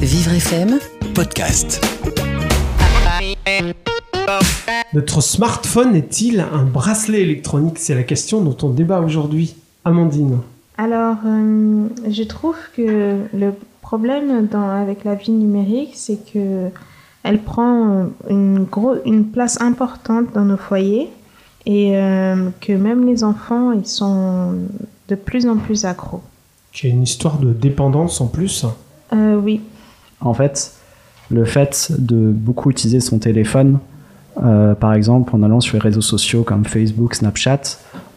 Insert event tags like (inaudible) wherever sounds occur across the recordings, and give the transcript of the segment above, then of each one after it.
Vivre FM, podcast. Notre smartphone est-il un bracelet électronique? C'est la question dont on débat aujourd'hui. Amandine. Alors, euh, je trouve que le problème dans, avec la vie numérique, c'est que elle prend une, gros, une place importante dans nos foyers et euh, que même les enfants, ils sont de plus en plus accros. Qui a une histoire de dépendance en plus? Euh, oui. En fait, le fait de beaucoup utiliser son téléphone, euh, par exemple en allant sur les réseaux sociaux comme Facebook, Snapchat,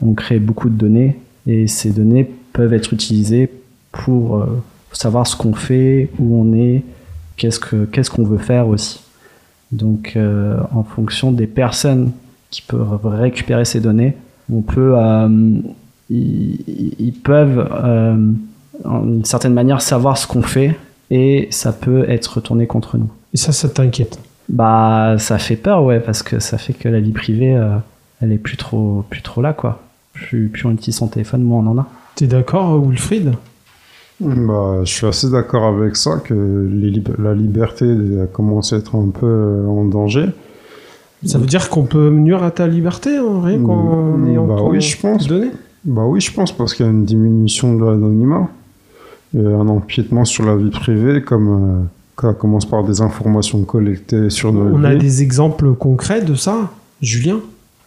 on crée beaucoup de données et ces données peuvent être utilisées pour euh, savoir ce qu'on fait, où on est, qu'est-ce que qu'est-ce qu'on veut faire aussi. Donc, euh, en fonction des personnes qui peuvent récupérer ces données, on peut, ils, peuvent, d'une certaine manière, savoir ce qu'on fait et ça peut être retourné contre nous. Et ça, ça t'inquiète? Bah, ça fait peur, ouais, parce que ça fait que la vie privée, euh, elle est plus trop, plus trop là, quoi. Plus, plus on utilise son téléphone, moins on en a. T'es d'accord, Wilfried? Bah, je suis assez d'accord avec ça, que les lib- la liberté a commencé à être un peu euh, en danger. Ça veut dire qu'on peut nuire à ta liberté, en rien qu'en Mm, ayant bah ton- oui, je pense. Bah oui, je pense, parce qu'il y a une diminution de l'anonymat, un empiètement sur la vie privée, comme euh, ça commence par des informations collectées sur nos On a des exemples concrets de ça Julien?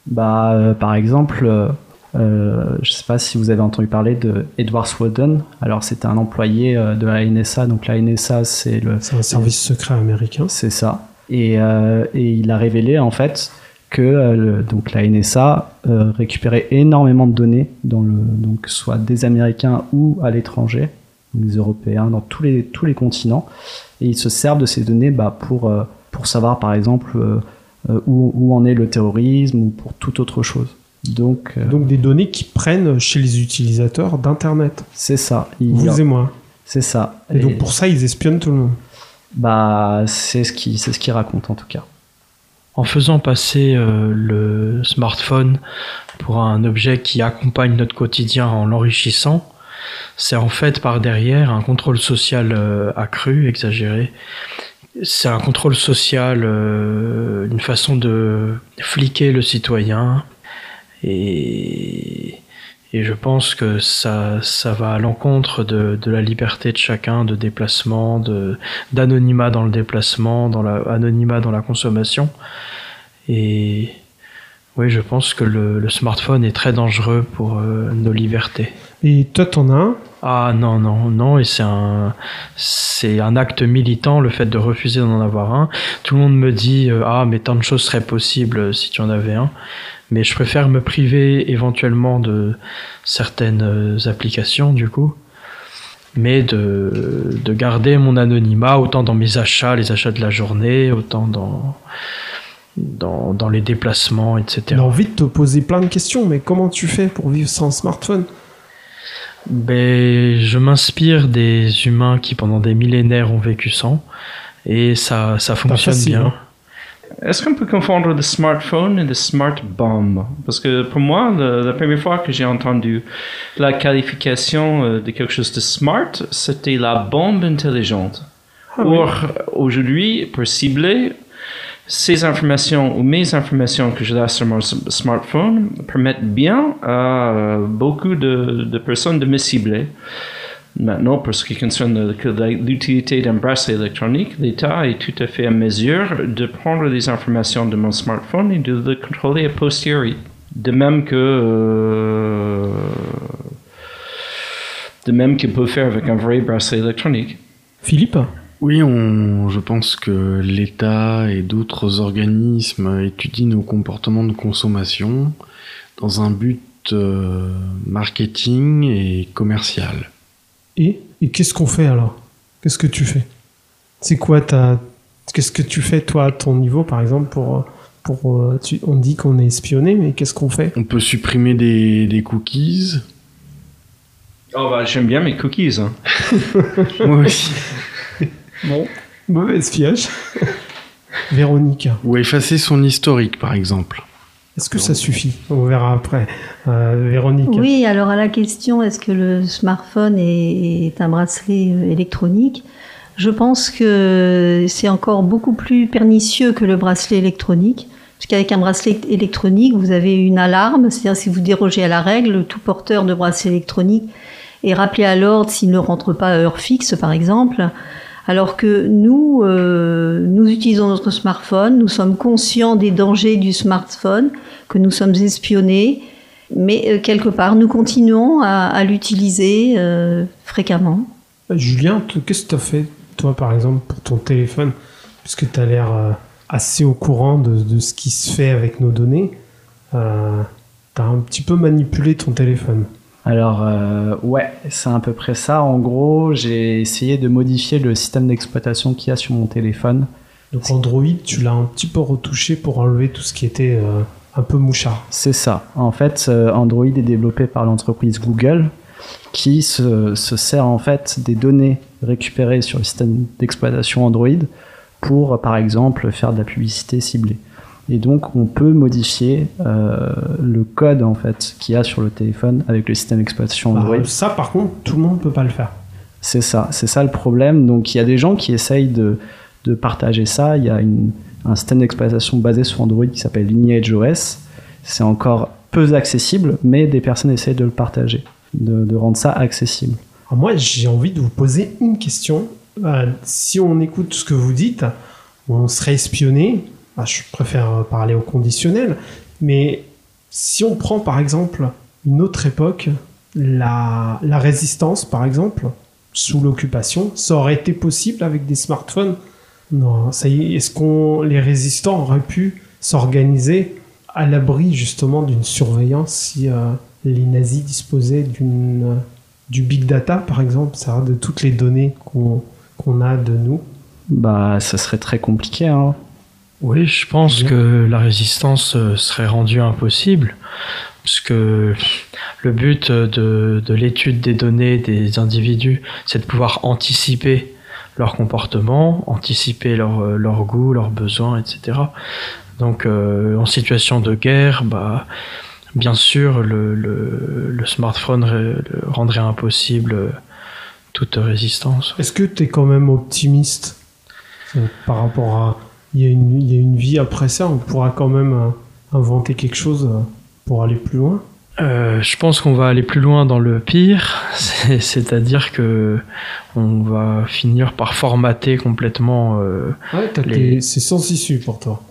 Bah, euh, par exemple, euh, euh, je sais pas si vous avez entendu parler de Edward Snowden. Alors, c'était un employé euh, de la NSA. Donc, la NSA, c'est le, C'est un service secret américain. c'est ça. Et, euh, et il a révélé en fait que euh, le- donc la NSA euh, récupérait énormément de données dans le donc soit des Américains ou à l'étranger, des Européens dans tous les tous les continents, et ils se servent de ces données bah, pour euh, pour savoir par exemple euh, euh, où, où en est le terrorisme ou pour toute autre chose. Donc euh, Donc des données qui prennent chez les utilisateurs d'Internet. c'est ça. Il- Vous et moi. C'est ça. Et, donc pour ça, ils espionnent tout le monde. bah c'est ce qui c'est ce qu'il raconte en tout cas. En faisant passer euh, le smartphone pour un objet qui accompagne notre quotidien en l'enrichissant, c'est en fait par derrière un contrôle social euh, accru, exagéré. C'est un contrôle social, euh, une façon de fliquer le citoyen. Et, je pense que ça, ça va à l'encontre de, la liberté de chacun, de déplacement, d'anonymat dans le déplacement, dans la, dans la consommation. Et oui, je pense que le, le smartphone est très dangereux pour euh, nos libertés. Et toi, t'en as un? Ah non, non, non, et c'est un, c'est un acte militant, le fait de refuser d'en avoir un. Tout le monde me dit, euh, ah, mais tant de choses seraient possibles si tu en avais un. Mais je préfère me priver éventuellement de certaines euh, applications, du coup. Mais de, de garder mon anonymat, autant dans mes achats, les achats de la journée, autant dans, dans, dans les déplacements, etc. J'ai envie de te poser plein de questions, mais comment tu fais pour vivre sans smartphone? Ben, je m'inspire des humains qui pendant des millénaires ont vécu sans, et ça, ça fonctionne facile, bien. hein. Est-ce qu'on peut confondre le smartphone et le smart bomb? Parce que pour moi, le- la première fois que j'ai entendu la qualification euh, de quelque chose de smart, c'était la bombe intelligente. Ah oui. Or, aujourd'hui, pour cibler, ces informations ou mes informations que je laisse sur mon smartphone permettent bien à beaucoup de, personnes de me cibler. Maintenant, pour ce qui concerne l'utilité d'un bracelet électronique, l'État est tout à fait à mesure de prendre les informations de mon smartphone et de le contrôler a posteriori. De même que... euh, de même qu'il peut faire avec un vrai bracelet électronique. Philippe? Oui, on, je pense que l'État et d'autres organismes étudient nos comportements de consommation dans un but euh, marketing et commercial. Et, et qu'est-ce qu'on fait alors? Qu'est-ce que tu fais? C'est quoi ta... Qu'est-ce que tu fais toi à ton niveau par exemple pour... pour euh, tu- on dit qu'on est espionné, mais qu'est-ce qu'on fait? On peut supprimer des, des cookies. Oh bah j'aime bien mes cookies. Hein. (laughs) Moi aussi. (laughs) Bon, mauvais espionnage. (laughs) Véronique, Ou effacer son historique, par exemple. est-ce que ça suffit? On verra après. Euh, Véronique Oui, alors à la question est-ce que le smartphone est, est un bracelet euh, électronique? Je pense que c'est encore beaucoup plus pernicieux que le bracelet électronique. Parce qu'avec un bracelet électronique, vous avez une alarme, c'est-à-dire si vous dérogez à la règle, tout porteur de bracelet électronique est rappelé à l'ordre s'il ne rentre pas à heure fixe, par exemple. Alors que nous, euh, nous utilisons notre smartphone, nous sommes conscients des dangers du smartphone, que nous sommes espionnés, mais euh, quelque part, nous continuons à, l'utiliser euh, fréquemment. Julien, qu'est-ce que tu as fait, toi, par exemple, pour ton téléphone? Puisque tu as l'air assez au courant de, ce qui se fait avec nos données. tu as un petit peu manipulé ton téléphone. Alors, euh, ouais, c'est à peu près ça. En gros, j'ai essayé de modifier le système d'exploitation qu'il y a sur mon téléphone. Donc Android, tu l'as un petit peu retouché pour enlever tout ce qui était euh, un peu mouchard. C'est ça. En fait, euh, Android est développé par l'entreprise Google qui se, se, sert en fait des données récupérées sur le système d'exploitation Android pour, par exemple, faire de la publicité ciblée. Et donc, on peut modifier euh, le code en fait qu'il y a sur le téléphone avec le système d'exploitation bah, Android. ça, par contre, tout le monde ne peut pas le faire. C'est ça, c'est ça le problème. Donc, il y a des gens qui essayent de, de partager ça. Il y a une, un système d'exploitation basé sur Android qui s'appelle Lineage OS. C'est encore peu accessible, mais des personnes essayent de le partager, de, de rendre ça accessible. Alors moi, j'ai envie de vous poser une question. Euh, si on écoute ce que vous dites, on serait espionné ah, je préfère parler au conditionnel, mais si on prend par exemple une autre époque, la, résistance par exemple, sous l'occupation, ça aurait été possible avec des smartphones? Non, est, est-ce qu'on les résistants auraient pu s'organiser à l'abri justement d'une surveillance si euh, les nazis disposaient d'une du big data par exemple, de toutes les données qu'on qu'on a de nous? Bah, ça serait très compliqué. Hein. Oui, je pense que la résistance euh, serait rendue impossible, parce que le but de, de l'étude des données des individus, c'est de pouvoir anticiper leur comportement, anticiper leur, euh, leur goût, leurs besoins, etc. Donc euh, en situation de guerre, bah, bien sûr, le, le, le smartphone rendrait impossible toute résistance. Est-ce que tu es quand même optimiste par rapport à il y, a une, il y a une vie après ça, on pourra quand même euh, inventer quelque chose euh, pour aller plus loin. Euh, je pense qu'on va aller plus loin dans le pire, (laughs) c'est-à-dire que on va finir par formater complètement. Euh, ouais, c'est sans issue pour toi.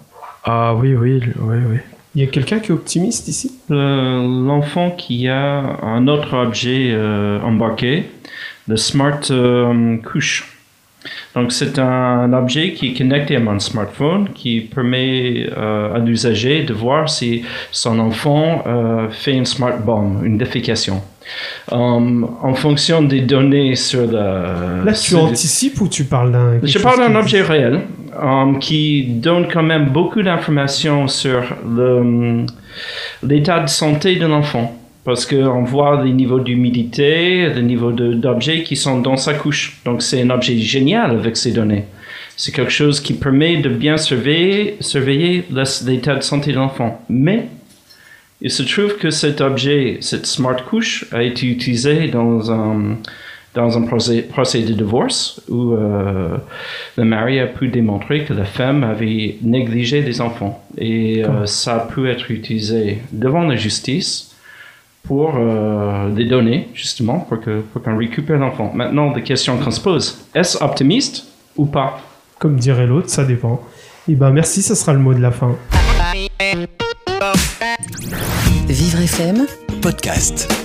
Ah oui, oui, oui, oui. Il y a quelqu'un qui est optimiste ici? L'enfant qui a un autre objet embarqué, le smart couche. Donc, c'est un objet qui est connecté à mon smartphone qui permet euh, à l'usager de voir si son enfant euh, fait une smart bomb, une défécation. Um, en fonction des données sur la... Là, tu anticipes ou tu parles d'un... Je parle d'un objet réel um, qui donne quand même beaucoup d'informations sur l'état de santé de l'enfant parce qu'on voit les niveaux d'humidité, les niveaux d'objets qui sont dans sa couche. Donc c'est un objet génial avec ces données. C'est quelque chose qui permet de bien surveiller, surveiller l'état de santé de l'enfant. Mais il se trouve que cet objet, cette smart couche, a été utilisé dans un, dans un procès, procès de divorce où euh, le mari a pu démontrer que la femme avait négligé des enfants. Et euh, ça a pu être utilisé devant la justice pour euh, des données, justement, pour qu'on pour récupère l'enfant. Maintenant, des questions qu'on se pose. Est-ce optimiste ou pas? Comme dirait l'autre, ça dépend. Et eh ben merci, ce sera le mot de la fin. Vivre FM, podcast.